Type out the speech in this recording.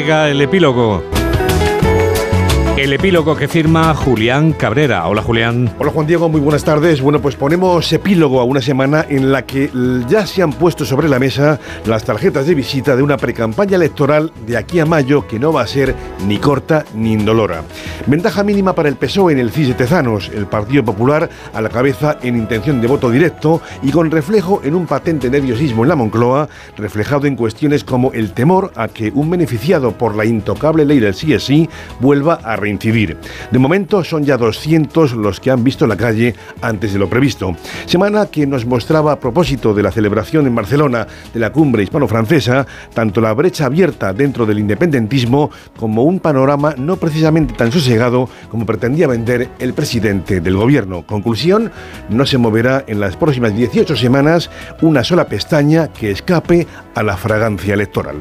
El epílogo. El epílogo que firma Julián Cabrera. Hola Julián. Hola Juan Diego, muy buenas tardes. Bueno, pues ponemos epílogo a una semana en la que ya se han puesto sobre la mesa las tarjetas de visita de una precampaña electoral de aquí a mayo que no va a ser ni corta ni indolora. Ventaja mínima para el PSOE en el CIS de Tezanos, el Partido Popular a la cabeza en intención de voto directo y con reflejo en un patente nerviosismo en la Moncloa, reflejado en cuestiones como el temor a que un beneficiado por la intocable ley del sí es sí vuelva a reincidir incidir. De momento son ya 200 los que han visto la calle antes de lo previsto. Semana que nos mostraba a propósito de la celebración en Barcelona de la cumbre hispano-francesa, tanto la brecha abierta dentro del independentismo como un panorama no precisamente tan sosegado como pretendía vender el presidente del gobierno. Conclusión, no se moverá en las próximas 18 semanas una sola pestaña que escape a la fragancia electoral.